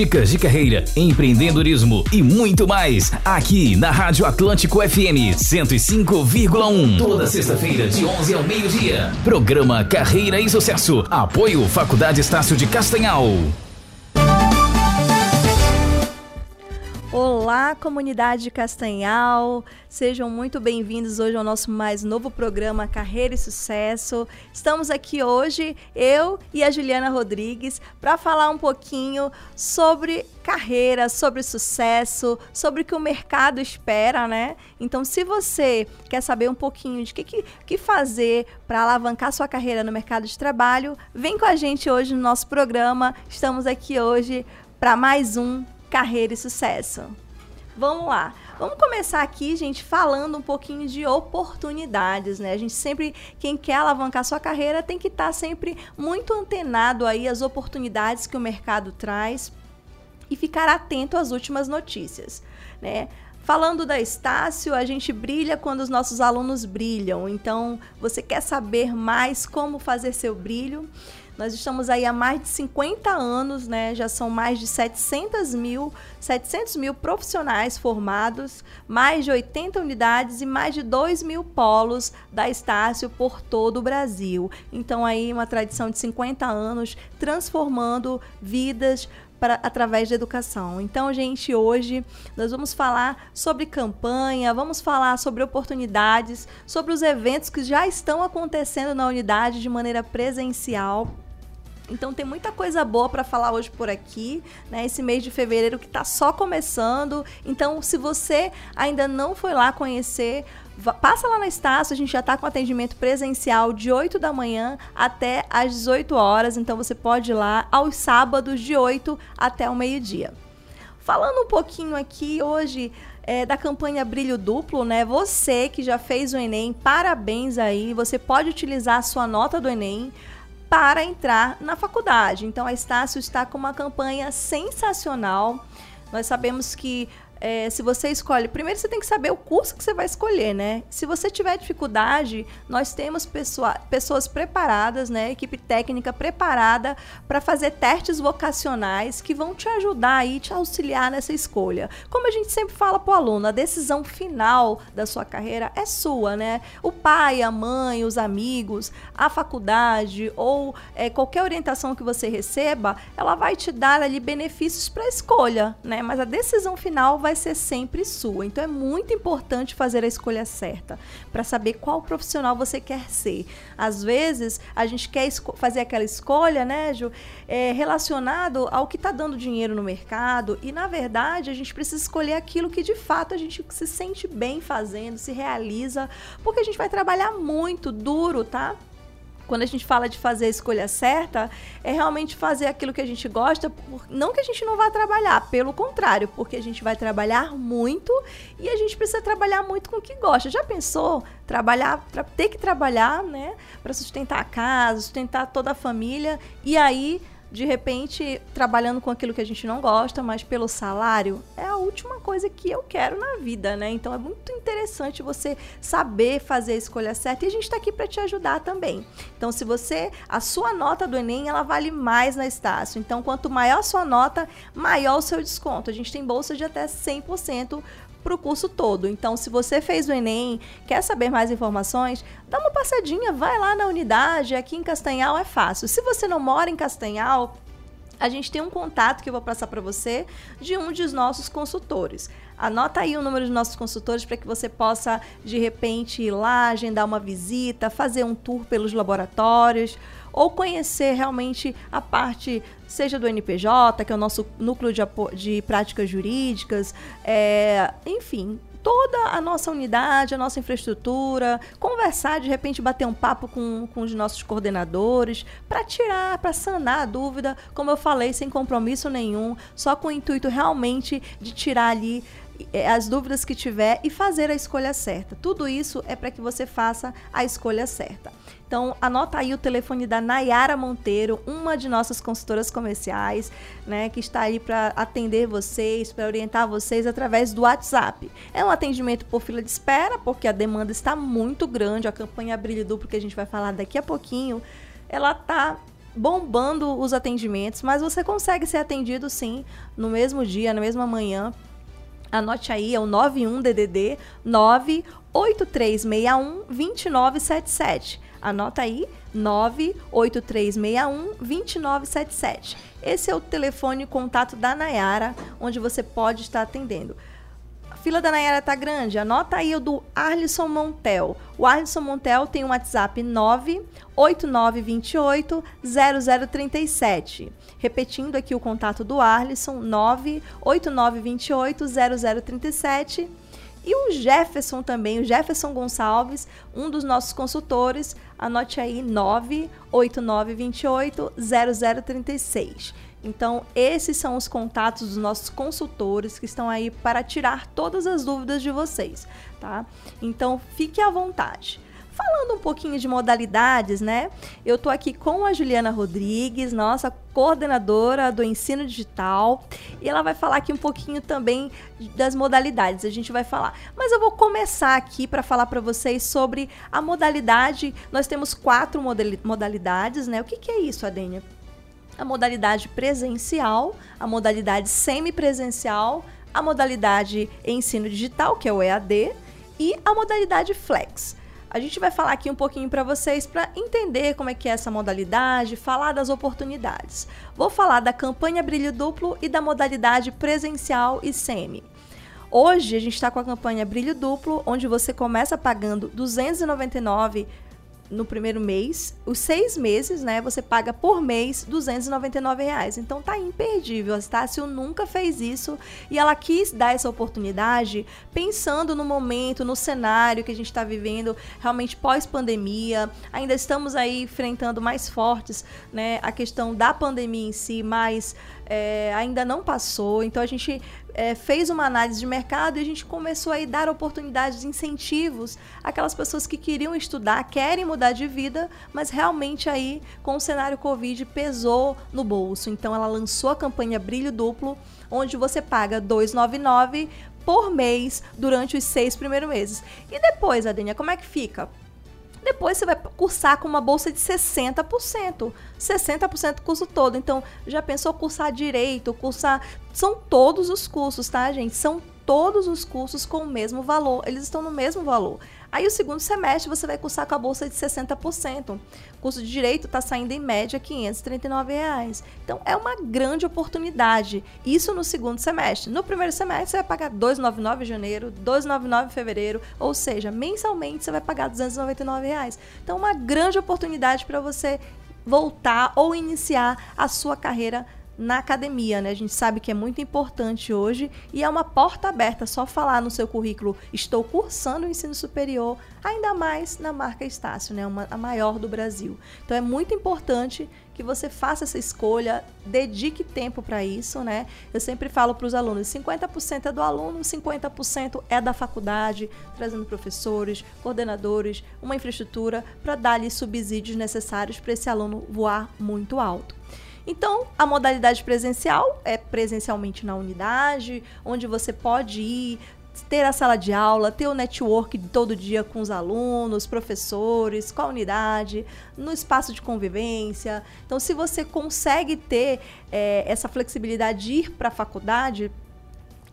dicas de carreira, empreendedorismo e muito mais. Aqui na Rádio Atlântico FM 105,1. Toda sexta-feira, de 11 ao meio-dia. Programa Carreira e Sucesso. Apoio Faculdade Estácio de Castanhal. Olá, comunidade de Castanhal. Sejam muito bem-vindos hoje ao nosso mais novo programa Carreira e Sucesso. Estamos aqui hoje, eu e a Juliana Rodrigues, para falar um pouquinho sobre carreira, sobre sucesso, sobre o que o mercado espera, né? Então, se você quer saber um pouquinho de que, que, que fazer para alavancar sua carreira no mercado de trabalho, vem com a gente hoje no nosso programa. Estamos aqui hoje para mais um Carreira e Sucesso. Vamos lá. Vamos começar aqui, gente, falando um pouquinho de oportunidades, né? A gente sempre, quem quer alavancar sua carreira, tem que estar tá sempre muito antenado aí às oportunidades que o mercado traz e ficar atento às últimas notícias, né? Falando da Estácio, a gente brilha quando os nossos alunos brilham. Então, você quer saber mais como fazer seu brilho? Nós estamos aí há mais de 50 anos, né? Já são mais de 700 mil, 700 mil profissionais formados, mais de 80 unidades e mais de 2 mil polos da Estácio por todo o Brasil. Então aí uma tradição de 50 anos transformando vidas para, através da educação. Então, gente, hoje nós vamos falar sobre campanha, vamos falar sobre oportunidades, sobre os eventos que já estão acontecendo na unidade de maneira presencial então tem muita coisa boa para falar hoje por aqui, né? Esse mês de fevereiro que está só começando. Então, se você ainda não foi lá conhecer, passa lá na Estácio, a gente já está com atendimento presencial de 8 da manhã até às 18 horas, então você pode ir lá aos sábados de 8 até o meio-dia. Falando um pouquinho aqui hoje é, da campanha Brilho Duplo, né? Você que já fez o Enem, parabéns aí. Você pode utilizar a sua nota do Enem para entrar na faculdade. Então a Estácio está com uma campanha sensacional. Nós sabemos que é, se você escolhe, primeiro você tem que saber o curso que você vai escolher, né? Se você tiver dificuldade, nós temos pessoa, pessoas preparadas, né? Equipe técnica preparada para fazer testes vocacionais que vão te ajudar aí, te auxiliar nessa escolha. Como a gente sempre fala para o aluno, a decisão final da sua carreira é sua, né? O pai, a mãe, os amigos, a faculdade ou é, qualquer orientação que você receba, ela vai te dar ali benefícios para a escolha, né? Mas a decisão final vai vai ser sempre sua. Então é muito importante fazer a escolha certa para saber qual profissional você quer ser. Às vezes a gente quer fazer aquela escolha, né, Ju, é, relacionado ao que está dando dinheiro no mercado e na verdade a gente precisa escolher aquilo que de fato a gente se sente bem fazendo, se realiza, porque a gente vai trabalhar muito duro, tá? Quando a gente fala de fazer a escolha certa, é realmente fazer aquilo que a gente gosta, não que a gente não vá trabalhar, pelo contrário, porque a gente vai trabalhar muito e a gente precisa trabalhar muito com o que gosta. Já pensou trabalhar, ter que trabalhar, né, para sustentar a casa, sustentar toda a família e aí de repente trabalhando com aquilo que a gente não gosta, mas pelo salário, é a última coisa que eu quero na vida, né? Então é muito interessante você saber fazer a escolha certa e a gente está aqui para te ajudar também. Então, se você, a sua nota do Enem, ela vale mais na Estácio. Então, quanto maior a sua nota, maior o seu desconto. A gente tem bolsa de até 100% para o curso todo. Então, se você fez o Enem, quer saber mais informações, dá uma passadinha, vai lá na unidade, aqui em Castanhal é fácil. Se você não mora em Castanhal, a gente tem um contato que eu vou passar para você de um dos nossos consultores. Anota aí o número dos nossos consultores para que você possa, de repente, ir lá, agendar uma visita, fazer um tour pelos laboratórios ou conhecer realmente a parte, seja do NPJ, que é o nosso núcleo de, de práticas jurídicas, é, enfim, toda a nossa unidade, a nossa infraestrutura, conversar, de repente bater um papo com, com os nossos coordenadores, para tirar, para sanar a dúvida, como eu falei, sem compromisso nenhum, só com o intuito realmente de tirar ali as dúvidas que tiver e fazer a escolha certa. Tudo isso é para que você faça a escolha certa. Então, anota aí o telefone da Nayara Monteiro, uma de nossas consultoras comerciais, né, que está aí para atender vocês, para orientar vocês através do WhatsApp. É um atendimento por fila de espera, porque a demanda está muito grande, a campanha Brilho Duplo que a gente vai falar daqui a pouquinho, ela está bombando os atendimentos, mas você consegue ser atendido sim no mesmo dia, na mesma manhã. Anote aí, é o 91 DDD 98361 2977. Anota aí, 98361 2977. Esse é o telefone contato da Nayara, onde você pode estar atendendo. Fila da Nayara tá grande. Anota aí o do Arlisson Montel. O Arlisson Montel tem um WhatsApp 98928 0037. Repetindo aqui o contato do Arlisson, 98928 0037. E o Jefferson também, o Jefferson Gonçalves, um dos nossos consultores, anote aí 98928 0036. Então, esses são os contatos dos nossos consultores que estão aí para tirar todas as dúvidas de vocês, tá? Então, fique à vontade. Falando um pouquinho de modalidades, né? Eu tô aqui com a Juliana Rodrigues, nossa coordenadora do ensino digital, e ela vai falar aqui um pouquinho também das modalidades. A gente vai falar, mas eu vou começar aqui para falar para vocês sobre a modalidade. Nós temos quatro modalidades, né? O que, que é isso, Adênia? A modalidade presencial, a modalidade semipresencial, a modalidade ensino digital, que é o EAD, e a modalidade flex. A gente vai falar aqui um pouquinho para vocês para entender como é que é essa modalidade, falar das oportunidades. Vou falar da campanha Brilho Duplo e da modalidade presencial e semi. Hoje a gente está com a campanha Brilho Duplo, onde você começa pagando R$ 299 no primeiro mês, os seis meses, né? Você paga por mês 299 reais. Então tá imperdível. A Estácio nunca fez isso e ela quis dar essa oportunidade pensando no momento, no cenário que a gente está vivendo, realmente pós-pandemia. Ainda estamos aí enfrentando mais fortes, né? A questão da pandemia em si, mas é, ainda não passou. Então a gente é, fez uma análise de mercado e a gente começou a dar oportunidades, incentivos àquelas pessoas que queriam estudar, querem mudar de vida, mas realmente aí com o cenário Covid pesou no bolso. Então ela lançou a campanha Brilho Duplo, onde você paga 299 por mês durante os seis primeiros meses. E depois, Adenia, como é que fica? Depois você vai cursar com uma bolsa de 60%. 60% do curso todo. Então, já pensou cursar direito, cursar. São todos os cursos, tá, gente? São todos os cursos com o mesmo valor. Eles estão no mesmo valor. Aí o segundo semestre você vai cursar com a bolsa de 60%. O curso de direito está saindo em média 539 reais. Então é uma grande oportunidade. Isso no segundo semestre. No primeiro semestre você vai pagar 299 em janeiro, 299 em fevereiro, ou seja, mensalmente você vai pagar 299 reais. Então uma grande oportunidade para você voltar ou iniciar a sua carreira na academia, né? A gente sabe que é muito importante hoje e é uma porta aberta só falar no seu currículo estou cursando o ensino superior, ainda mais na marca Estácio, né? Uma, a maior do Brasil. Então é muito importante que você faça essa escolha, dedique tempo para isso, né? Eu sempre falo para os alunos, 50% é do aluno, 50% é da faculdade, trazendo professores, coordenadores, uma infraestrutura para dar-lhe subsídios necessários para esse aluno voar muito alto. Então, a modalidade presencial é presencialmente na unidade, onde você pode ir, ter a sala de aula, ter o network todo dia com os alunos, professores, com a unidade, no espaço de convivência. Então, se você consegue ter é, essa flexibilidade de ir para a faculdade,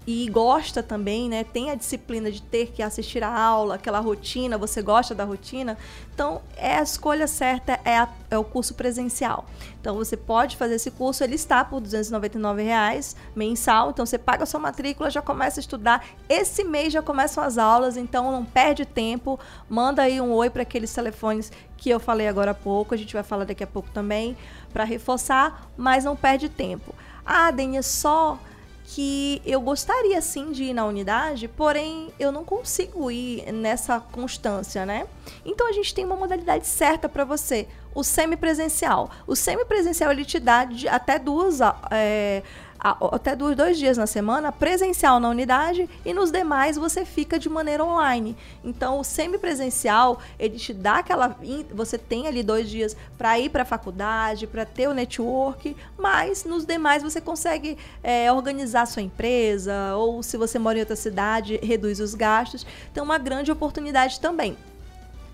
e gosta também, né? Tem a disciplina de ter que assistir a aula, aquela rotina, você gosta da rotina. Então, é a escolha certa é, a, é o curso presencial. Então, você pode fazer esse curso, ele está por R$ reais mensal. Então, você paga a sua matrícula, já começa a estudar. Esse mês já começam as aulas, então não perde tempo. Manda aí um oi para aqueles telefones que eu falei agora há pouco, a gente vai falar daqui a pouco também, para reforçar, mas não perde tempo. Ah, Denha, só que eu gostaria sim de ir na unidade, porém eu não consigo ir nessa constância, né? Então a gente tem uma modalidade certa para você, o semipresencial. O semipresencial ele te dá até duas é, até dois dias na semana, presencial na unidade e nos demais você fica de maneira online. Então, o semipresencial, ele te dá aquela. Você tem ali dois dias para ir para a faculdade, para ter o network, mas nos demais você consegue é, organizar sua empresa, ou se você mora em outra cidade, reduz os gastos. Então, uma grande oportunidade também.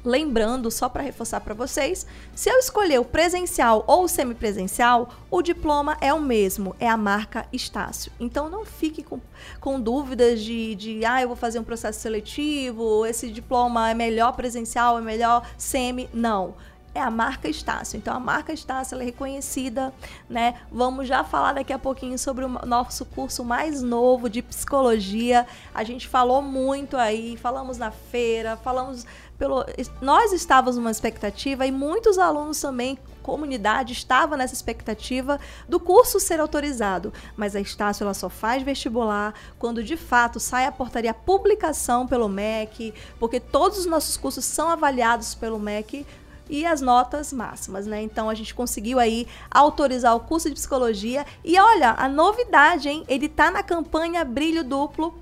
Lembrando, só para reforçar para vocês, se eu escolher o presencial ou o semipresencial, o diploma é o mesmo, é a marca Estácio. Então não fique com, com dúvidas de, de, ah, eu vou fazer um processo seletivo, esse diploma é melhor presencial, é melhor semi. Não é a marca Estácio. Então, a marca Estácio é reconhecida, né? Vamos já falar daqui a pouquinho sobre o nosso curso mais novo de psicologia. A gente falou muito aí, falamos na feira, falamos pelo. Nós estávamos numa expectativa e muitos alunos também comunidade estava nessa expectativa do curso ser autorizado, mas a Estácio ela só faz vestibular quando de fato sai a portaria publicação pelo MEC, porque todos os nossos cursos são avaliados pelo MEC e as notas máximas, né? Então a gente conseguiu aí autorizar o curso de psicologia e olha, a novidade, hein? Ele tá na campanha Brilho Duplo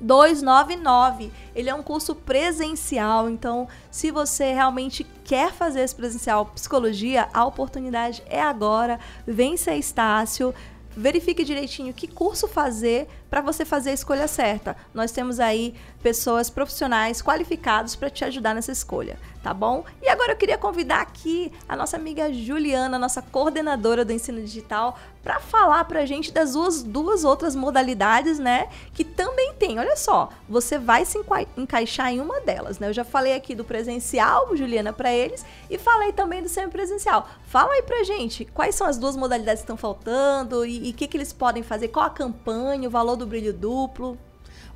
299. Ele é um curso presencial, então se você realmente quer fazer esse presencial psicologia, a oportunidade é agora. Vem ser Estácio verifique direitinho que curso fazer para você fazer a escolha certa. Nós temos aí pessoas profissionais qualificados para te ajudar nessa escolha, tá bom? E agora eu queria convidar aqui a nossa amiga Juliana, nossa coordenadora do ensino digital, para falar para a gente das duas, duas outras modalidades, né? Que também tem. Olha só, você vai se encaixar em uma delas, né? Eu já falei aqui do presencial, Juliana, para eles, e falei também do semipresencial. Fala aí pra gente quais são as duas modalidades que estão faltando e o que, que eles podem fazer, qual a campanha, o valor do brilho duplo.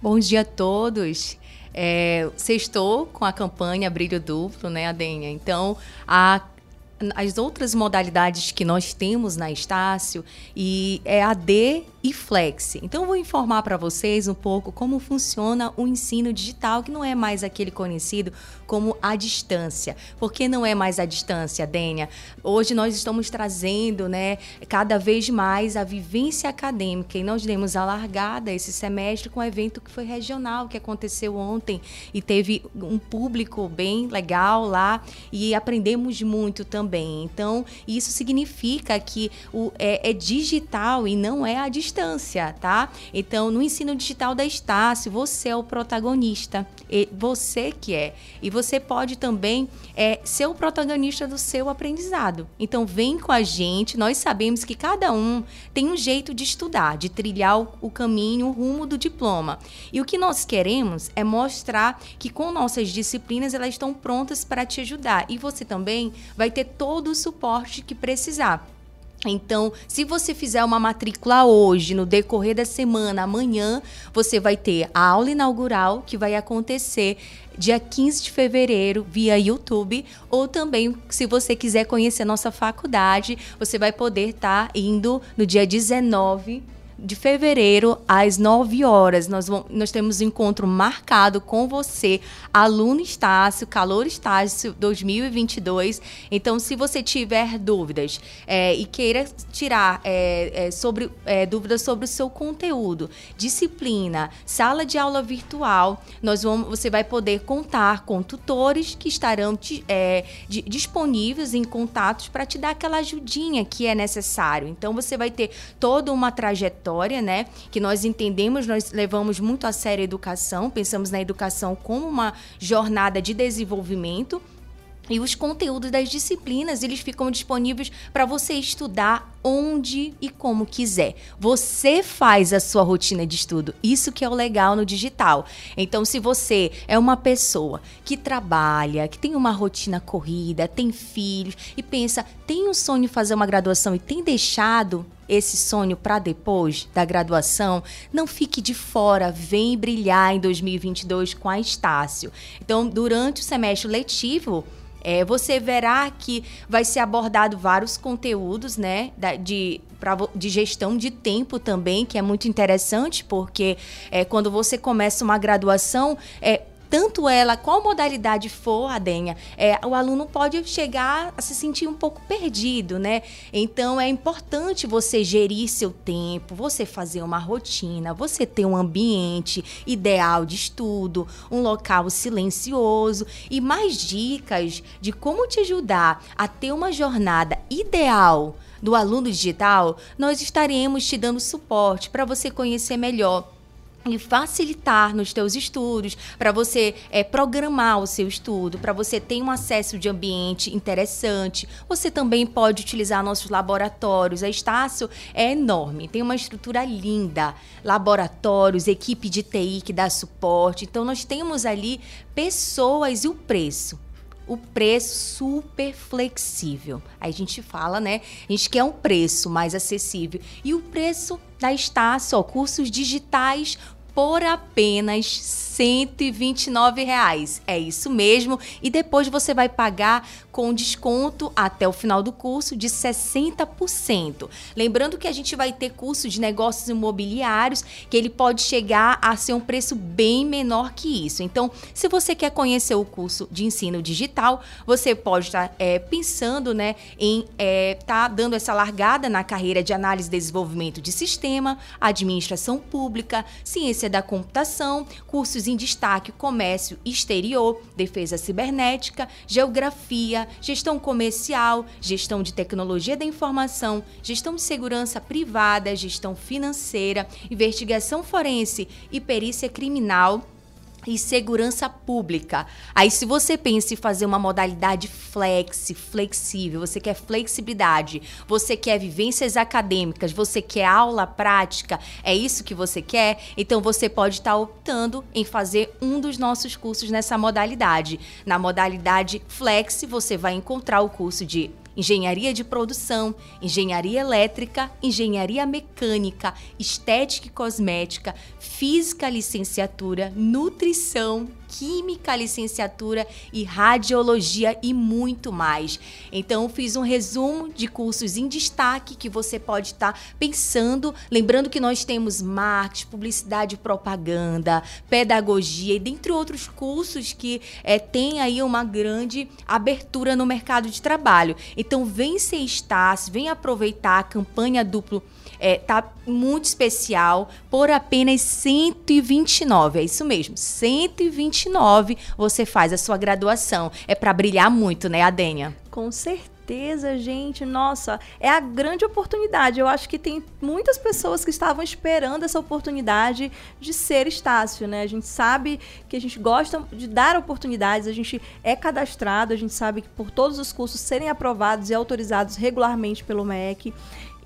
Bom dia a todos. É, sextou com a campanha Brilho Duplo, né, Adenha? Então, a as outras modalidades que nós temos na Estácio e é AD e Flex. Então, eu vou informar para vocês um pouco como funciona o ensino digital, que não é mais aquele conhecido como a distância. Por que não é mais a distância, Dênia? Hoje nós estamos trazendo, né, cada vez mais a vivência acadêmica e nós demos a largada esse semestre com um evento que foi regional, que aconteceu ontem e teve um público bem legal lá e aprendemos muito também. Então, isso significa que o, é, é digital e não é a distância distância, tá? Então, no ensino digital da Estácio, você é o protagonista, você que é. E você pode também é, ser o protagonista do seu aprendizado. Então, vem com a gente, nós sabemos que cada um tem um jeito de estudar, de trilhar o, o caminho, o rumo do diploma. E o que nós queremos é mostrar que com nossas disciplinas elas estão prontas para te ajudar. E você também vai ter todo o suporte que precisar. Então, se você fizer uma matrícula hoje, no decorrer da semana, amanhã, você vai ter a aula inaugural que vai acontecer dia 15 de fevereiro via YouTube, ou também, se você quiser conhecer nossa faculdade, você vai poder estar tá indo no dia 19 de fevereiro, às 9 horas. Nós, vamos, nós temos um encontro marcado com você, aluno Estácio, Calor Estácio 2022. Então, se você tiver dúvidas é, e queira tirar é, é, sobre, é, dúvidas sobre o seu conteúdo, disciplina, sala de aula virtual, nós vamos, você vai poder contar com tutores que estarão te, é, de, disponíveis em contatos para te dar aquela ajudinha que é necessário. Então, você vai ter toda uma trajetória né? Que nós entendemos, nós levamos muito a sério a educação, pensamos na educação como uma jornada de desenvolvimento. E os conteúdos das disciplinas, eles ficam disponíveis para você estudar onde e como quiser. Você faz a sua rotina de estudo. Isso que é o legal no digital. Então, se você é uma pessoa que trabalha, que tem uma rotina corrida, tem filhos e pensa, tem um sonho fazer uma graduação e tem deixado esse sonho para depois da graduação, não fique de fora, vem brilhar em 2022 com a Estácio. Então, durante o semestre letivo, é, você verá que vai ser abordado vários conteúdos, né, de, pra, de gestão de tempo também, que é muito interessante, porque é, quando você começa uma graduação, é, tanto ela, qual modalidade for, a Denha, é, o aluno pode chegar a se sentir um pouco perdido, né? Então é importante você gerir seu tempo, você fazer uma rotina, você ter um ambiente ideal de estudo, um local silencioso e mais dicas de como te ajudar a ter uma jornada ideal do aluno digital, nós estaremos te dando suporte para você conhecer melhor e facilitar nos teus estudos, para você é, programar o seu estudo, para você ter um acesso de ambiente interessante. Você também pode utilizar nossos laboratórios. A Estácio é enorme, tem uma estrutura linda, laboratórios, equipe de TI que dá suporte. Então nós temos ali pessoas e o preço o preço super flexível. Aí a gente fala, né? A gente quer um preço mais acessível. E o preço da Estácio, ó, cursos digitais por apenas 129 reais. É isso mesmo. E depois você vai pagar com desconto até o final do curso de 60%. Lembrando que a gente vai ter curso de negócios imobiliários que ele pode chegar a ser um preço bem menor que isso. Então, se você quer conhecer o curso de ensino digital, você pode estar é, pensando né, em estar é, tá dando essa largada na carreira de análise e desenvolvimento de sistema, administração pública, ciência da computação, cursos em destaque comércio exterior, defesa cibernética, geografia, gestão comercial, gestão de tecnologia da informação, gestão de segurança privada, gestão financeira, investigação forense e perícia criminal e segurança pública. Aí, se você pensa em fazer uma modalidade flex, flexível, você quer flexibilidade, você quer vivências acadêmicas, você quer aula prática, é isso que você quer? Então, você pode estar optando em fazer um dos nossos cursos nessa modalidade. Na modalidade flex, você vai encontrar o curso de engenharia de produção, engenharia elétrica, engenharia mecânica, estética e cosmética, física licenciatura, nutrição, química licenciatura e radiologia e muito mais. Então fiz um resumo de cursos em destaque que você pode estar tá pensando, lembrando que nós temos marketing, publicidade propaganda, pedagogia e dentre outros cursos que é, tem aí uma grande abertura no mercado de trabalho. Então vem ser Estácio, vem aproveitar a campanha duplo é, tá muito especial por apenas 129. É isso mesmo, 129 você faz a sua graduação. É para brilhar muito, né, Adênia? Com certeza gente. Nossa, é a grande oportunidade. Eu acho que tem muitas pessoas que estavam esperando essa oportunidade de ser Estácio, né? A gente sabe que a gente gosta de dar oportunidades, a gente é cadastrado, a gente sabe que por todos os cursos serem aprovados e autorizados regularmente pelo MEC.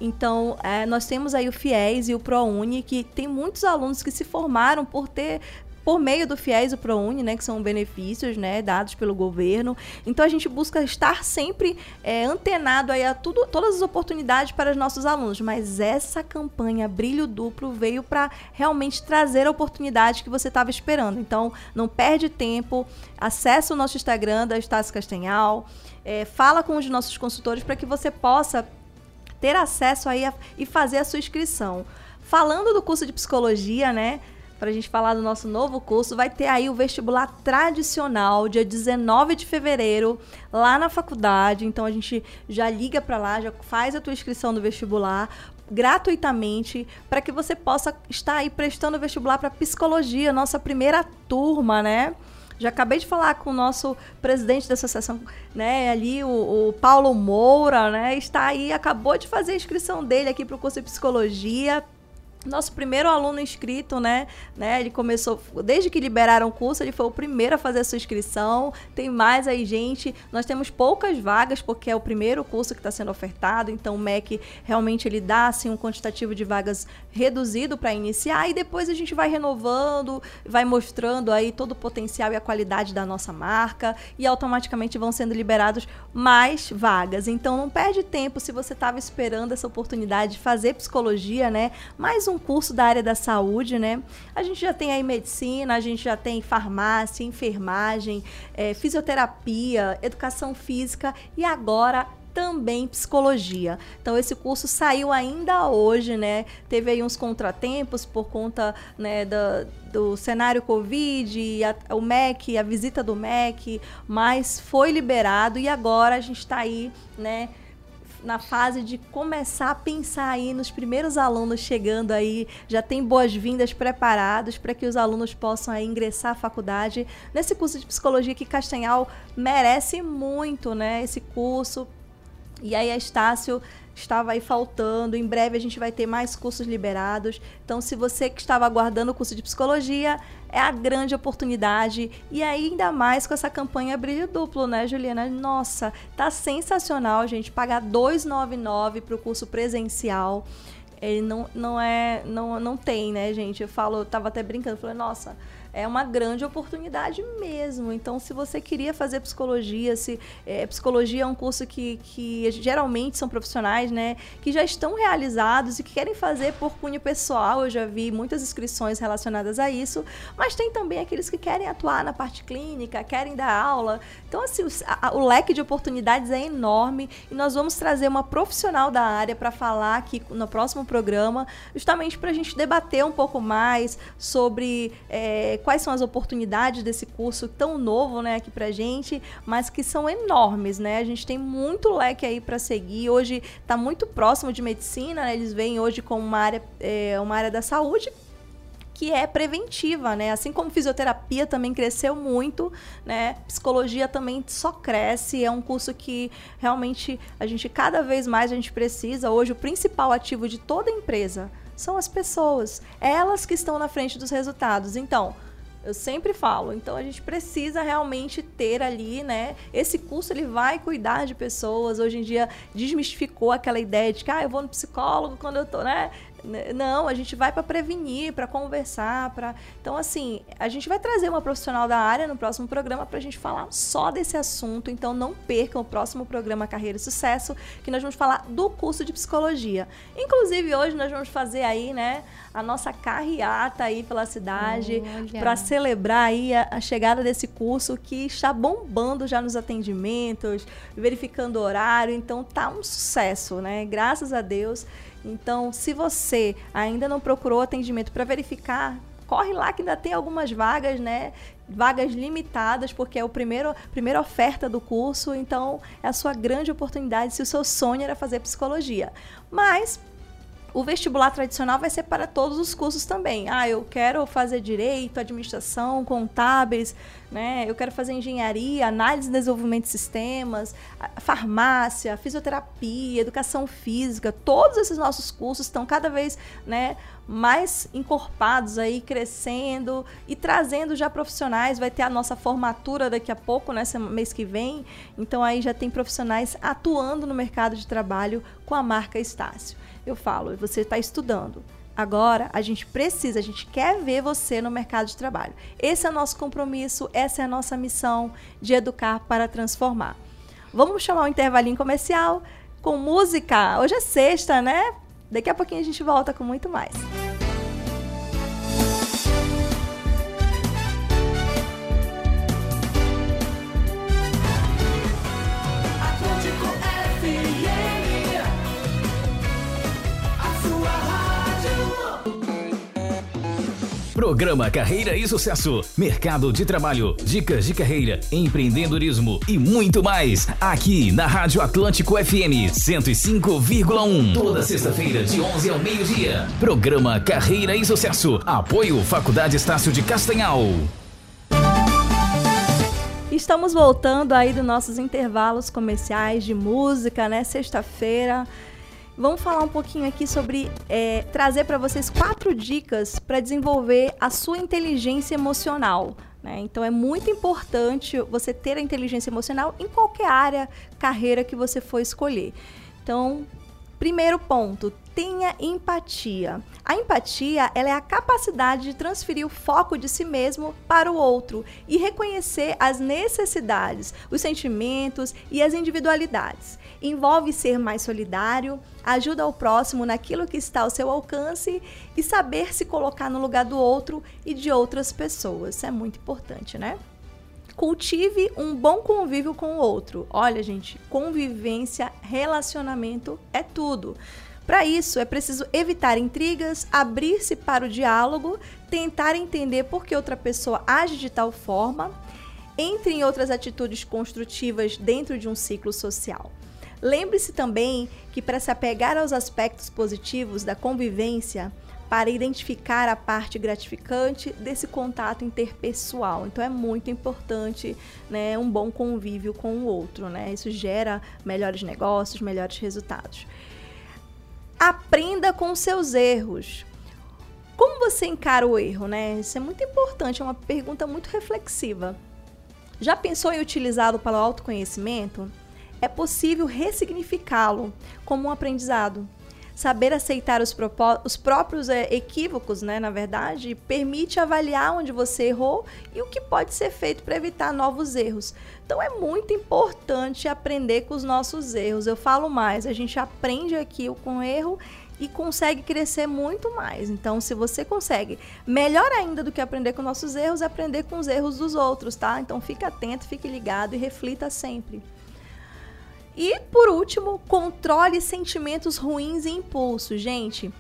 Então, é, nós temos aí o FIES e o ProUni, que tem muitos alunos que se formaram por ter por meio do FIES e ProUni, né, que são benefícios, né, dados pelo governo. Então a gente busca estar sempre é, antenado aí a tudo, todas as oportunidades para os nossos alunos. Mas essa campanha Brilho Duplo veio para realmente trazer a oportunidade que você estava esperando. Então não perde tempo, acesse o nosso Instagram da Estácio Castanhal, é, fala com os nossos consultores para que você possa ter acesso aí a, e fazer a sua inscrição. Falando do curso de psicologia, né? Para a gente falar do nosso novo curso, vai ter aí o vestibular tradicional, dia 19 de fevereiro, lá na faculdade. Então a gente já liga para lá, já faz a tua inscrição no vestibular gratuitamente para que você possa estar aí prestando vestibular para psicologia, nossa primeira turma, né? Já acabei de falar com o nosso presidente da associação, né, ali, o, o Paulo Moura, né, está aí, acabou de fazer a inscrição dele aqui para o curso de psicologia nosso primeiro aluno inscrito, né? né? Ele começou, desde que liberaram o curso, ele foi o primeiro a fazer a sua inscrição. Tem mais aí, gente. Nós temos poucas vagas, porque é o primeiro curso que está sendo ofertado. Então, o MEC realmente ele dá assim, um quantitativo de vagas reduzido para iniciar. E depois a gente vai renovando, vai mostrando aí todo o potencial e a qualidade da nossa marca. E automaticamente vão sendo liberados mais vagas. Então, não perde tempo se você estava esperando essa oportunidade de fazer psicologia, né? Mais um um curso da área da saúde, né? A gente já tem aí medicina, a gente já tem farmácia, enfermagem, é, fisioterapia, educação física e agora também psicologia. Então esse curso saiu ainda hoje, né? Teve aí uns contratempos por conta né, do, do cenário Covid, a, o MEC, a visita do MEC, mas foi liberado e agora a gente está aí, né? Na fase de começar a pensar aí nos primeiros alunos chegando aí, já tem boas-vindas preparados para que os alunos possam aí ingressar à faculdade nesse curso de psicologia que Castanhal merece muito, né? Esse curso. E aí a Estácio estava aí faltando. Em breve a gente vai ter mais cursos liberados. Então, se você que estava aguardando o curso de psicologia, é a grande oportunidade. E ainda mais com essa campanha brilho duplo, né, Juliana? Nossa, tá sensacional, gente. Pagar 299 para o curso presencial. Ele não, não é. Não, não tem, né, gente? Eu falo, eu tava até brincando, falei, nossa é uma grande oportunidade mesmo. Então, se você queria fazer psicologia, se é, psicologia é um curso que, que geralmente são profissionais, né, que já estão realizados e que querem fazer por cunho pessoal, eu já vi muitas inscrições relacionadas a isso, mas tem também aqueles que querem atuar na parte clínica, querem dar aula. Então, assim, o, a, o leque de oportunidades é enorme e nós vamos trazer uma profissional da área para falar aqui no próximo programa, justamente para a gente debater um pouco mais sobre é, quais são as oportunidades desse curso tão novo, né, aqui pra gente, mas que são enormes, né? A gente tem muito leque aí para seguir. Hoje está muito próximo de medicina, né? Eles vêm hoje como uma área, é, uma área da saúde, que é preventiva, né? Assim como fisioterapia também cresceu muito, né? Psicologia também só cresce, é um curso que realmente a gente cada vez mais a gente precisa. Hoje o principal ativo de toda empresa são as pessoas, elas que estão na frente dos resultados. Então, eu sempre falo. Então a gente precisa realmente ter ali, né? Esse curso ele vai cuidar de pessoas. Hoje em dia desmistificou aquela ideia de que ah, eu vou no psicólogo quando eu tô, né? Não, a gente vai para prevenir, para conversar, para. Então, assim, a gente vai trazer uma profissional da área no próximo programa para a gente falar só desse assunto. Então, não percam o próximo programa Carreira e Sucesso, que nós vamos falar do curso de psicologia. Inclusive, hoje nós vamos fazer aí, né, a nossa carreata aí pela cidade para celebrar aí a, a chegada desse curso que está bombando já nos atendimentos, verificando o horário. Então, tá um sucesso, né? Graças a Deus. Então, se você ainda não procurou atendimento para verificar, corre lá que ainda tem algumas vagas, né? Vagas limitadas, porque é a primeiro, primeira oferta do curso, então é a sua grande oportunidade se o seu sonho era fazer psicologia. Mas o vestibular tradicional vai ser para todos os cursos também. Ah, eu quero fazer direito, administração, contábeis, né? Eu quero fazer engenharia, análise e desenvolvimento de sistemas, farmácia, fisioterapia, educação física. Todos esses nossos cursos estão cada vez, né, mais encorpados aí, crescendo e trazendo já profissionais. Vai ter a nossa formatura daqui a pouco, nesse mês que vem. Então aí já tem profissionais atuando no mercado de trabalho com a marca Estácio eu falo, você está estudando. Agora, a gente precisa, a gente quer ver você no mercado de trabalho. Esse é o nosso compromisso, essa é a nossa missão de educar para transformar. Vamos chamar um intervalinho comercial com música. Hoje é sexta, né? Daqui a pouquinho a gente volta com muito mais. Programa Carreira e Sucesso, Mercado de Trabalho, Dicas de Carreira, Empreendedorismo e muito mais. Aqui na Rádio Atlântico FM 105,1. Toda sexta-feira, de 11 ao meio-dia. Programa Carreira e Sucesso. Apoio Faculdade Estácio de Castanhal. Estamos voltando aí dos nossos intervalos comerciais de música, né? Sexta-feira. Vamos falar um pouquinho aqui sobre é, trazer para vocês quatro dicas para desenvolver a sua inteligência emocional. Né? Então é muito importante você ter a inteligência emocional em qualquer área, carreira que você for escolher. Então, primeiro ponto, tenha empatia. A empatia ela é a capacidade de transferir o foco de si mesmo para o outro e reconhecer as necessidades, os sentimentos e as individualidades. Envolve ser mais solidário, ajuda ao próximo naquilo que está ao seu alcance e saber se colocar no lugar do outro e de outras pessoas. Isso é muito importante, né? Cultive um bom convívio com o outro. Olha, gente, convivência, relacionamento é tudo. Para isso, é preciso evitar intrigas, abrir-se para o diálogo, tentar entender por que outra pessoa age de tal forma, entre em outras atitudes construtivas dentro de um ciclo social. Lembre-se também que para se apegar aos aspectos positivos da convivência, para identificar a parte gratificante desse contato interpessoal. Então é muito importante, né, um bom convívio com o outro, né? Isso gera melhores negócios, melhores resultados. Aprenda com seus erros. Como você encara o erro, né? Isso é muito importante, é uma pergunta muito reflexiva. Já pensou em utilizá-lo para o autoconhecimento? É possível ressignificá-lo como um aprendizado. Saber aceitar os, os próprios é, equívocos, né, na verdade, permite avaliar onde você errou e o que pode ser feito para evitar novos erros. Então é muito importante aprender com os nossos erros. Eu falo mais, a gente aprende aqui com erro e consegue crescer muito mais. Então, se você consegue, melhor ainda do que aprender com nossos erros, é aprender com os erros dos outros, tá? Então, fique atento, fique ligado e reflita sempre. E por último, controle sentimentos ruins e impulsos. Gente,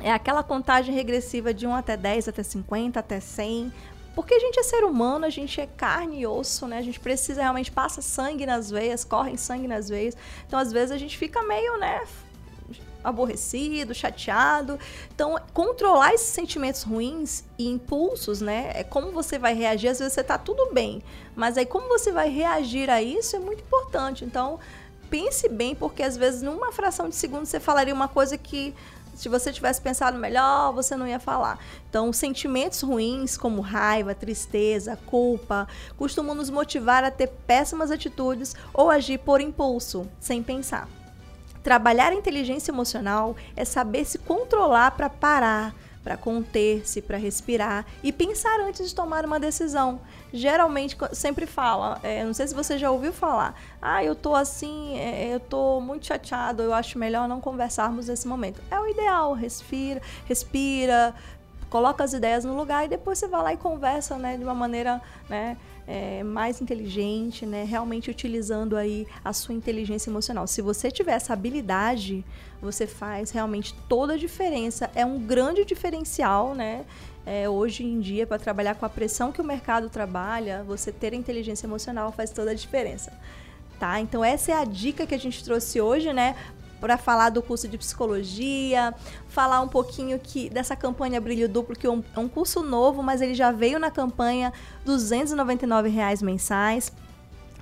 é aquela contagem regressiva de 1 até 10, até 50, até 100. Porque a gente é ser humano, a gente é carne e osso, né? A gente precisa realmente passa sangue nas veias, corre sangue nas veias. Então, às vezes a gente fica meio, né, aborrecido, chateado. Então, controlar esses sentimentos ruins e impulsos, né? É como você vai reagir. Às vezes você tá tudo bem, mas aí como você vai reagir a isso é muito importante. Então, pense bem, porque às vezes numa fração de segundo você falaria uma coisa que se você tivesse pensado melhor, você não ia falar. Então, sentimentos ruins como raiva, tristeza, culpa, costumam nos motivar a ter péssimas atitudes ou agir por impulso, sem pensar. Trabalhar a inteligência emocional é saber se controlar para parar, para conter-se, para respirar e pensar antes de tomar uma decisão. Geralmente, sempre fala, é, não sei se você já ouviu falar, ah, eu tô assim, é, eu tô muito chateado, eu acho melhor não conversarmos nesse momento. É o ideal, respira, respira, coloca as ideias no lugar e depois você vai lá e conversa, né, de uma maneira, né, é, mais inteligente, né? Realmente utilizando aí a sua inteligência emocional. Se você tiver essa habilidade, você faz realmente toda a diferença. É um grande diferencial, né? É, hoje em dia, para trabalhar com a pressão que o mercado trabalha, você ter inteligência emocional faz toda a diferença. Tá? Então essa é a dica que a gente trouxe hoje, né? Para falar do curso de psicologia, falar um pouquinho que dessa campanha Brilho Duplo, que é um, é curso novo, mas ele já veio na campanha 299 reais mensais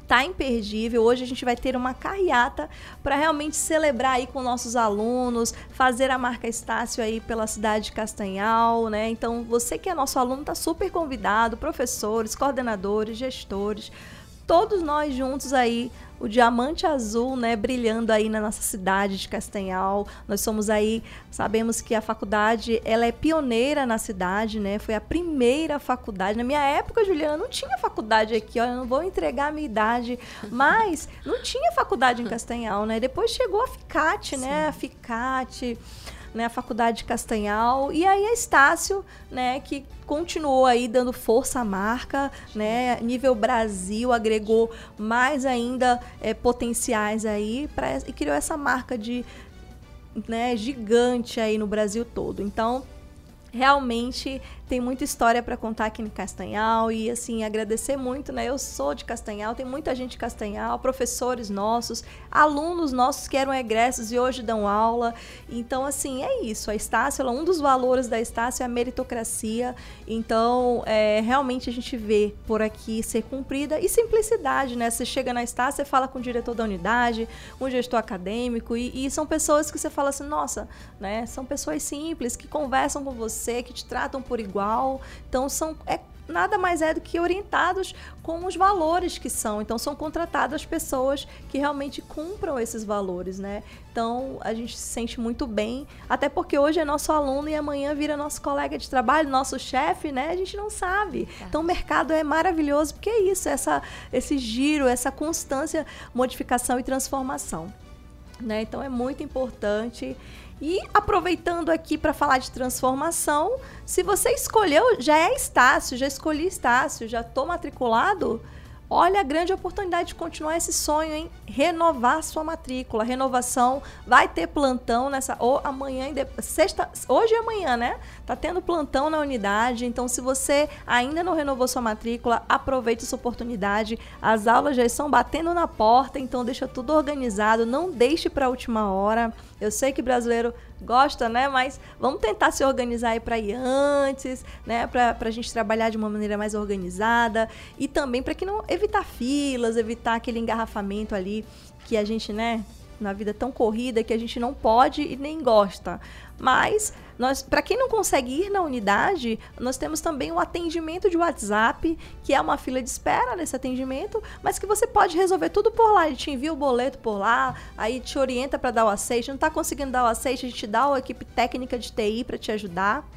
tá imperdível. Hoje a gente vai ter uma carreata para realmente celebrar aí com nossos alunos, fazer a marca Estácio aí pela cidade de Castanhal, né? Então, você que é nosso aluno tá super convidado, professores, coordenadores, gestores, todos nós juntos aí o diamante azul, né, brilhando aí na nossa cidade de Castanhal. Nós somos aí, sabemos que a faculdade, ela é pioneira na cidade, né? Foi a primeira faculdade. Na minha época, Juliana, não tinha faculdade aqui, olha, não vou entregar a minha idade, mas não tinha faculdade em Castanhal, né? Depois chegou a Ficate, né? A Ficate né, a Faculdade de Castanhal, e aí a Estácio, né, que continuou aí dando força à marca, né, nível Brasil, agregou mais ainda é, potenciais aí pra, e criou essa marca de né, gigante aí no Brasil todo. Então, realmente tem muita história para contar aqui em Castanhal e assim agradecer muito, né? Eu sou de Castanhal, tem muita gente de Castanhal, professores nossos, alunos nossos que eram egressos e hoje dão aula. Então assim é isso. A Estácio, um dos valores da Estácio é a meritocracia. Então é, realmente a gente vê por aqui ser cumprida e simplicidade, né? Você chega na Estácio, você fala com o diretor da unidade, um gestor acadêmico e, e são pessoas que você fala assim, nossa, né? São pessoas simples que conversam com você, que te tratam por igual igual. Então são é nada mais é do que orientados com os valores que são. Então são contratadas pessoas que realmente cumpram esses valores, né? Então a gente se sente muito bem, até porque hoje é nosso aluno e amanhã vira nosso colega de trabalho, nosso chefe, né? A gente não sabe. Então o mercado é maravilhoso porque é isso, essa esse giro, essa constância, modificação e transformação. Né? Então é muito importante e aproveitando aqui para falar de transformação, se você escolheu, já é Estácio, já escolhi Estácio, já estou matriculado, Olha a grande oportunidade de continuar esse sonho, em Renovar sua matrícula. Renovação vai ter plantão nessa ou amanhã sexta, hoje e amanhã, né? Tá tendo plantão na unidade. Então, se você ainda não renovou sua matrícula, aproveite essa oportunidade. As aulas já estão batendo na porta, então deixa tudo organizado, não deixe para a última hora. Eu sei que brasileiro gosta, né? Mas vamos tentar se organizar aí para ir antes, né? Para a gente trabalhar de uma maneira mais organizada e também para que não evitar filas, evitar aquele engarrafamento ali que a gente, né? na vida tão corrida que a gente não pode e nem gosta. Mas nós, para quem não consegue ir na unidade, nós temos também o atendimento de WhatsApp, que é uma fila de espera nesse atendimento, mas que você pode resolver tudo por lá. Ele te envia o boleto por lá, aí te orienta para dar o aceite. Não está conseguindo dar o aceite, a gente dá a equipe técnica de TI para te ajudar.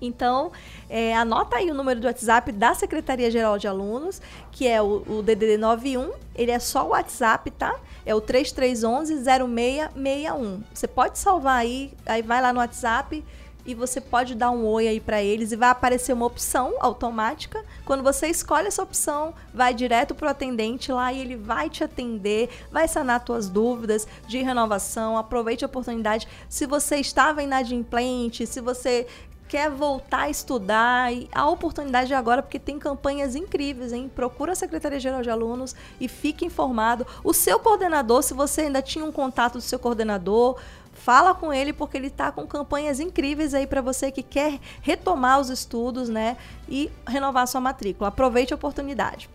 Então, é, anota aí o número do WhatsApp da Secretaria-Geral de Alunos, que é o, o DDD 91. Ele é só o WhatsApp, tá? É o 3311-0661. Você pode salvar aí, aí vai lá no WhatsApp e você pode dar um oi aí para eles e vai aparecer uma opção automática. Quando você escolhe essa opção, vai direto pro atendente lá e ele vai te atender, vai sanar tuas dúvidas de renovação. Aproveite a oportunidade. Se você estava inadimplente, se você quer voltar a estudar, a oportunidade é agora, porque tem campanhas incríveis, hein? Procura a Secretaria-Geral de Alunos e fique informado. O seu coordenador, se você ainda tinha um contato do seu coordenador, fala com ele porque ele está com campanhas incríveis aí para você que quer retomar os estudos, né? E renovar sua matrícula. Aproveite a oportunidade.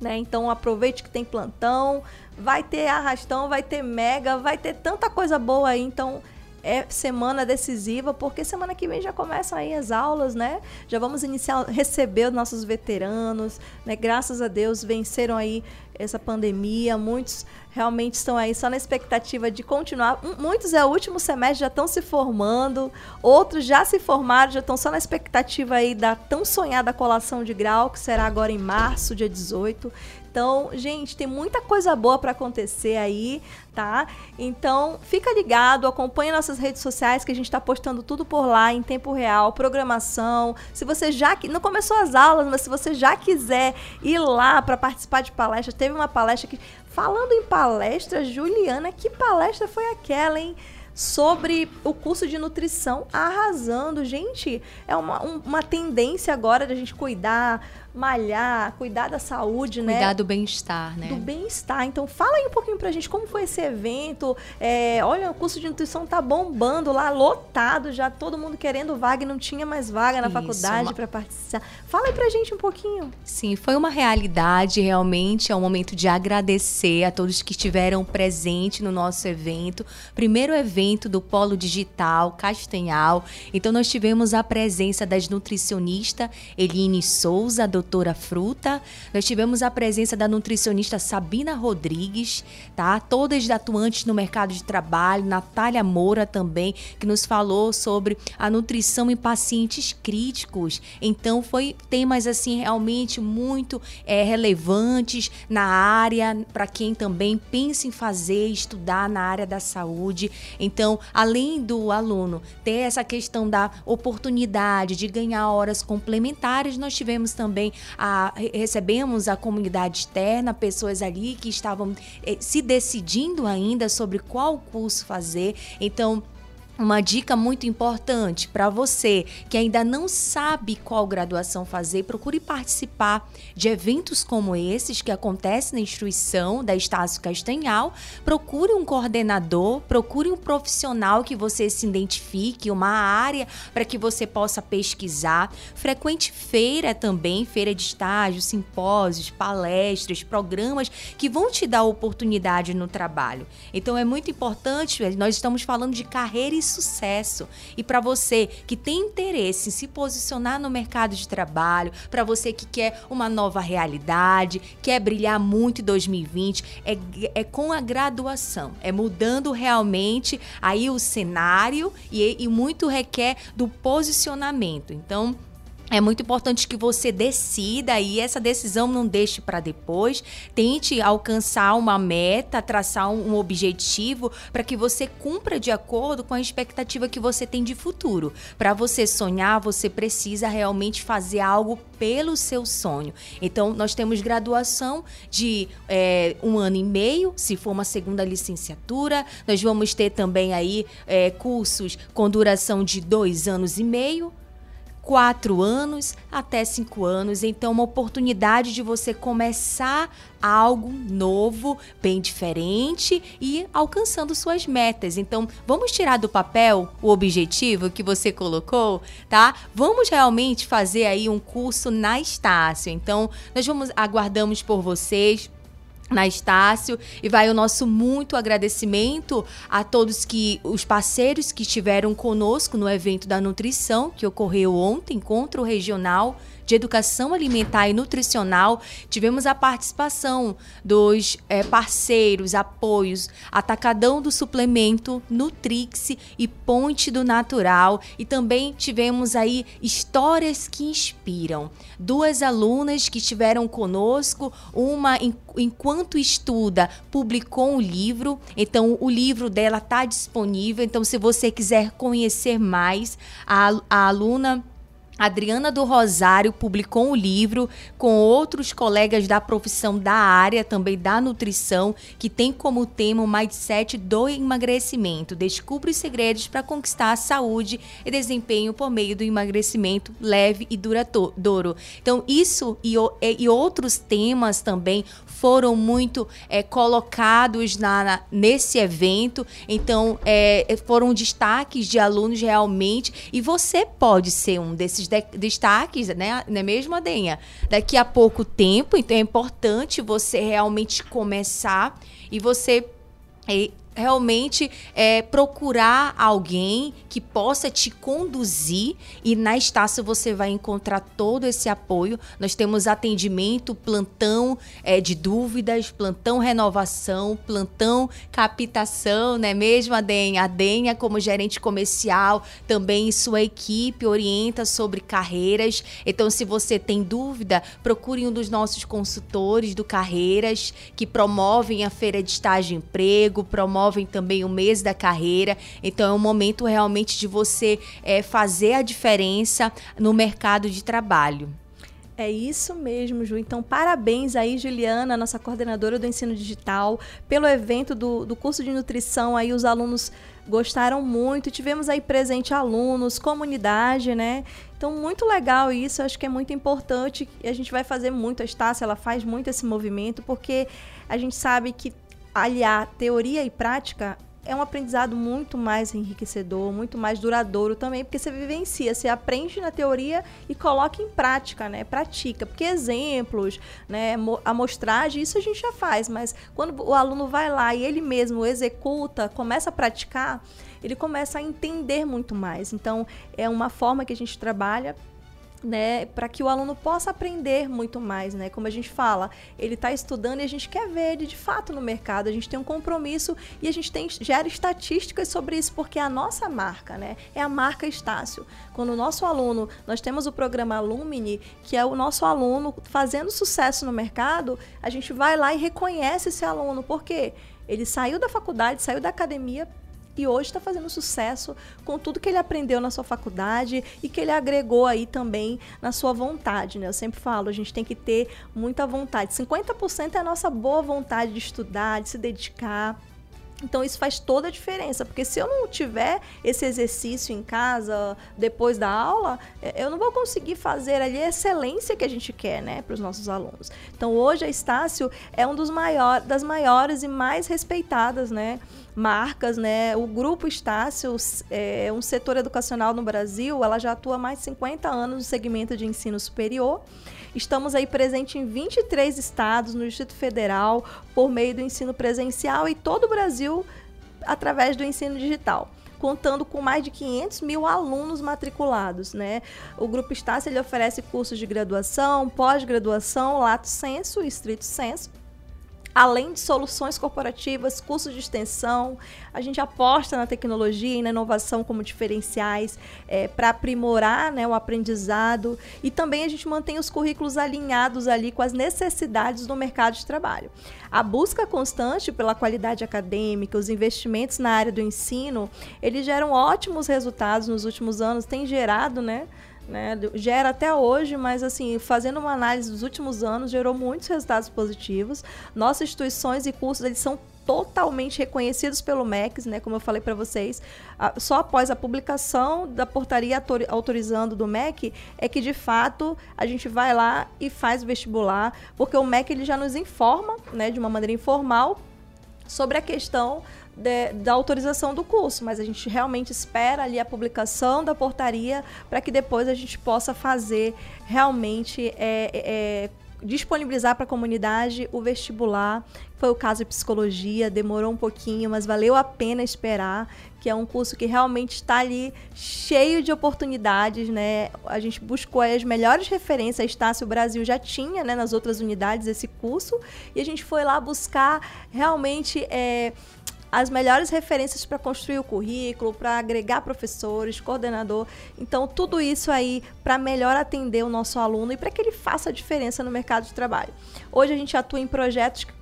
Né? Então aproveite que tem plantão, vai ter arrastão, vai ter mega, vai ter tanta coisa boa aí. Então é semana decisiva, porque semana que vem já começam aí as aulas, né? Já vamos iniciar, receber os nossos veteranos, né? Graças a Deus venceram aí essa pandemia, muitos realmente estão aí só na expectativa de continuar. Muitos é o último semestre, já estão se formando, outros já se formaram, já estão só na expectativa aí da tão sonhada colação de grau, que será agora em março, dia 18. Então, gente, tem muita coisa boa para acontecer aí, tá? Então, fica ligado, acompanha nossas redes sociais que a gente está postando tudo por lá em tempo real, programação. Se você já não começou as aulas, mas se você já quiser ir lá para participar de palestra, teve uma palestra que falando em palestra, Juliana, que palestra foi aquela, hein? sobre o curso de nutrição arrasando. Gente, é uma, um, uma tendência agora da gente cuidar malhar, cuidar da saúde, cuidar né? Cuidar do bem-estar, né? Do bem-estar. Então, fala aí um pouquinho pra gente como foi esse evento. É, olha, o curso de nutrição tá bombando lá, lotado já, todo mundo querendo vaga e não tinha mais vaga na Isso, faculdade uma... para participar. Fala aí pra gente um pouquinho. Sim, foi uma realidade, realmente. É um momento de agradecer a todos que estiveram presentes no nosso evento. Primeiro evento do Polo Digital Castanhal. Então, nós tivemos a presença das nutricionistas Eline Souza, do doutora Fruta. Nós tivemos a presença da nutricionista Sabina Rodrigues, tá? Todas atuantes no mercado de trabalho, Natália Moura também, que nos falou sobre a nutrição em pacientes críticos. Então foi temas assim realmente muito é, relevantes na área para quem também pensa em fazer, estudar na área da saúde. Então, além do aluno ter essa questão da oportunidade de ganhar horas complementares, nós tivemos também a, recebemos a comunidade externa, pessoas ali que estavam eh, se decidindo ainda sobre qual curso fazer. Então, uma dica muito importante para você que ainda não sabe qual graduação fazer, procure participar de eventos como esses que acontecem na instituição da Estácio Castanhal. Procure um coordenador, procure um profissional que você se identifique, uma área para que você possa pesquisar. Frequente feira também, feira de estágio, simpósios, palestras, programas que vão te dar oportunidade no trabalho. Então é muito importante, nós estamos falando de carreira sucesso. E para você que tem interesse em se posicionar no mercado de trabalho, para você que quer uma nova realidade, quer brilhar muito em 2020, é, é com a graduação, é mudando realmente aí o cenário e, e muito requer do posicionamento. Então, é muito importante que você decida e essa decisão não deixe para depois. Tente alcançar uma meta, traçar um, objetivo para que você cumpra de acordo com a expectativa que você tem de futuro. Para você sonhar, você precisa realmente fazer algo pelo seu sonho. Então, nós temos graduação de é, um ano e meio, se for uma segunda licenciatura. Nós vamos ter também aí é, cursos com duração de dois anos e meio quatro anos até cinco anos. Então, uma oportunidade de você começar algo novo, bem diferente e alcançando suas metas. Então, vamos tirar do papel o objetivo que você colocou, tá? Vamos realmente fazer aí um curso na Estácio. Então, nós vamos aguardamos por vocês na Estácio. E vai o nosso muito agradecimento a todos que os parceiros que estiveram conosco no evento da nutrição que ocorreu ontem, encontro regional de Educação Alimentar e Nutricional, tivemos a participação dos é, parceiros, apoios, Atacadão do Suplemento, Nutrix e Ponte do Natural. E também tivemos aí histórias que inspiram. Duas alunas que estiveram conosco, uma enquanto estuda, publicou um livro. Então, o livro dela está disponível. Então, se você quiser conhecer mais, a, a aluna Adriana do Rosário publicou um livro com outros colegas da profissão da área, também da nutrição, que tem como tema o mindset do emagrecimento. Descubra os segredos para conquistar a saúde e desempenho por meio do emagrecimento leve e duradouro. Então, isso e, e outros temas também foram muito é, colocados na, na, nesse evento. Então, é, foram destaques de alunos realmente. E você pode ser um desses de destaques, né? Não é mesmo, Adenha? Daqui a pouco tempo, então é importante você realmente começar e você é, realmente é, procurar alguém que possa te conduzir e na Estácio você vai encontrar todo esse apoio. Nós temos atendimento, plantão é, de dúvidas, plantão renovação, plantão captação, né mesmo, Adenha? A Denha, como gerente comercial, também sua equipe orienta sobre carreiras. Então, se você tem dúvida, procure um dos nossos consultores do Carreiras, que promovem a feira de estágio e emprego, promovem também o mês da carreira. Então é um momento realmente de você é, fazer a diferença no mercado de trabalho. É isso mesmo, Ju. Então, parabéns aí, Juliana, nossa coordenadora do ensino digital, pelo evento do, do curso de nutrição. Aí os alunos gostaram muito. Tivemos aí presente alunos, comunidade, né? Então, muito legal isso. Acho que é muito importante. E a gente vai fazer muito. A Estácia, ela faz muito esse movimento, porque a gente sabe que aliar teoria e prática é um aprendizado muito mais enriquecedor, muito mais duradouro também, porque você vivencia, você aprende na teoria e coloca em prática, né? Pratica. Porque exemplos, né? Amostragem, isso a gente já faz, mas quando o aluno vai lá e ele mesmo executa, começa a praticar, ele começa a entender muito mais. Então, é uma forma que a gente trabalha né, para que o aluno possa aprender muito mais, né? Como a gente fala, ele está estudando e a gente quer ver ele de fato no mercado, a gente tem um compromisso e a gente tem, gera estatísticas sobre isso, porque é a nossa marca, né? É a marca Estácio. Quando o nosso aluno, nós temos o programa Alumni, que é o nosso aluno fazendo sucesso no mercado, a gente vai lá e reconhece esse aluno, porque ele saiu da faculdade, saiu da academia e hoje está fazendo sucesso com tudo que ele aprendeu na sua faculdade e que ele agregou aí também na sua vontade, né? Eu sempre falo, a gente tem que ter muita vontade. 50% é a nossa boa vontade de estudar, de se dedicar. Então isso faz toda a diferença, porque se eu não tiver esse exercício em casa depois da aula, é, eu não vou conseguir fazer ali a excelência que a gente quer, né, para os nossos alunos. Então hoje a Estácio é um dos maiores, das maiores e mais respeitadas, né, marcas, né? O Grupo Estácio é um setor educacional no Brasil, ela já atua há mais de 50 anos no segmento de ensino superior. Estamos aí presente em 23 estados no Distrito Federal por meio do ensino presencial e todo o Brasil através do ensino digital contando com mais de 500 mil alunos matriculados, né? O Grupo Estácio ele oferece cursos de graduação, pós-graduação, lato senso e estrito senso, além de soluções corporativas, cursos de extensão. A gente aposta na tecnologia e na inovação como diferenciais é, para aprimorar né, o aprendizado e também a gente mantém os currículos alinhados ali com as necessidades do mercado de trabalho. A busca constante pela qualidade acadêmica, os investimentos na área do ensino, eles geram ótimos resultados nos últimos anos, tem gerado, né? Né? Gera até hoje, mas assim, fazendo uma análise dos últimos anos, gerou muitos resultados positivos. Nossas instituições e cursos, eles são totalmente reconhecidos pelo MEC, né, como eu falei para vocês, só após a publicação da portaria autorizando do MEC é que de fato a gente vai lá e faz o vestibular, porque o MEC ele já nos informa, né, de uma maneira informal sobre a questão de, da autorização do curso, mas a gente realmente espera ali a publicação da portaria para que depois a gente possa fazer realmente é, é, disponibilizar para a comunidade o vestibular. Foi o caso de psicologia, demorou um pouquinho, mas valeu a pena esperar, que é um curso que realmente está ali cheio de oportunidades, né? A gente buscou as melhores referências, a Estácio Brasil já tinha, né, nas outras unidades esse curso, e a gente foi lá buscar realmente é, as melhores referências para construir o currículo, para agregar professores, coordenador. Então, tudo isso aí para melhor atender o nosso aluno e para que ele faça a diferença no mercado de trabalho. Hoje a gente atua em projetos que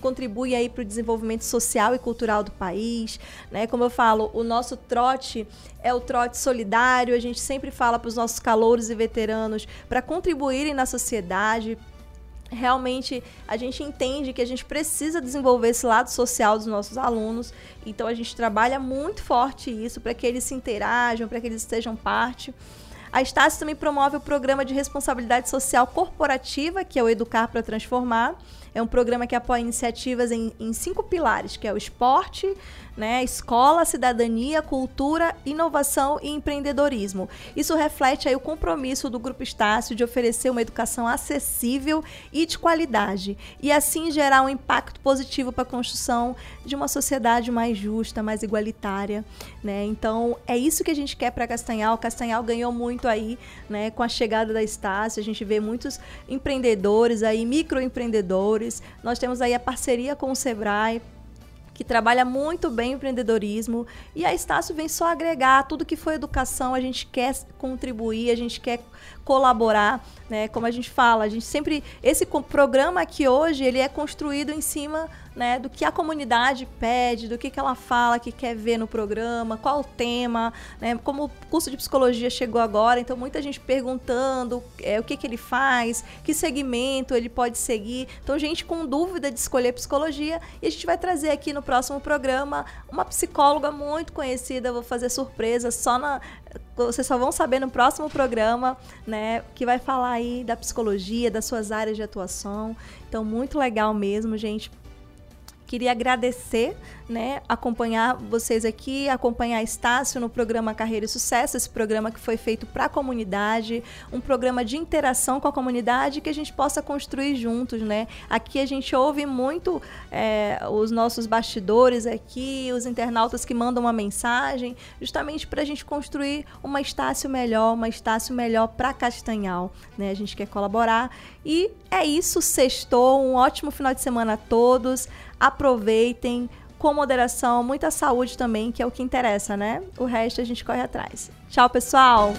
contribuem aí para o desenvolvimento social e cultural do país, né? Como eu falo, o nosso trote é o trote solidário. A gente sempre fala para os nossos calouros e veteranos para contribuírem na sociedade, realmente a gente entende que a gente precisa desenvolver esse lado social dos nossos alunos. Então a gente trabalha muito forte isso para que eles se interajam, para que eles estejam parte. A Estácio também promove o programa de responsabilidade social corporativa, que é o Educar para Transformar. É um programa que apoia iniciativas em, em cinco pilares, que é o esporte, né? Escola, cidadania, cultura, inovação e empreendedorismo. Isso reflete aí o compromisso do Grupo Estácio de oferecer uma educação acessível e de qualidade e assim gerar um impacto positivo para a construção de uma sociedade mais justa, mais igualitária, né? Então, é isso que a gente quer para Castanhal. Castanhal ganhou muito aí, né, com a chegada da Estácio. A gente vê muitos empreendedores aí, microempreendedores. Nós temos aí a parceria com o Sebrae que trabalha muito bem o empreendedorismo. E a Estácio vem só agregar tudo que foi educação, a gente quer contribuir, a gente quer colaborar, né? Como a gente fala, a gente sempre esse programa aqui hoje, ele é construído em cima né, do que a comunidade pede, do que, que ela fala que quer ver no programa, qual o tema, né, como o curso de psicologia chegou agora, então muita gente perguntando é, o que, que ele faz, que segmento ele pode seguir. Então, gente com dúvida de escolher psicologia, e a gente vai trazer aqui no próximo programa uma psicóloga muito conhecida, vou fazer surpresa só na. Vocês só vão saber no próximo programa, né? Que vai falar aí da psicologia, das suas áreas de atuação. Então, muito legal mesmo, gente Queria agradecer, né, acompanhar vocês aqui, acompanhar Estácio no programa Carreira e Sucesso, esse programa que foi feito para a comunidade, um programa de interação com a comunidade que a gente possa construir juntos, né? Aqui a gente ouve muito é, os nossos bastidores aqui, os internautas que mandam uma mensagem, justamente para a gente construir uma Estácio melhor, uma Estácio melhor para Castanhal, né? A gente quer colaborar e é isso, sextou, um ótimo final de semana a todos aproveitem com moderação, muita saúde também, que é o que interessa, né? O resto a gente corre atrás. Tchau, pessoal!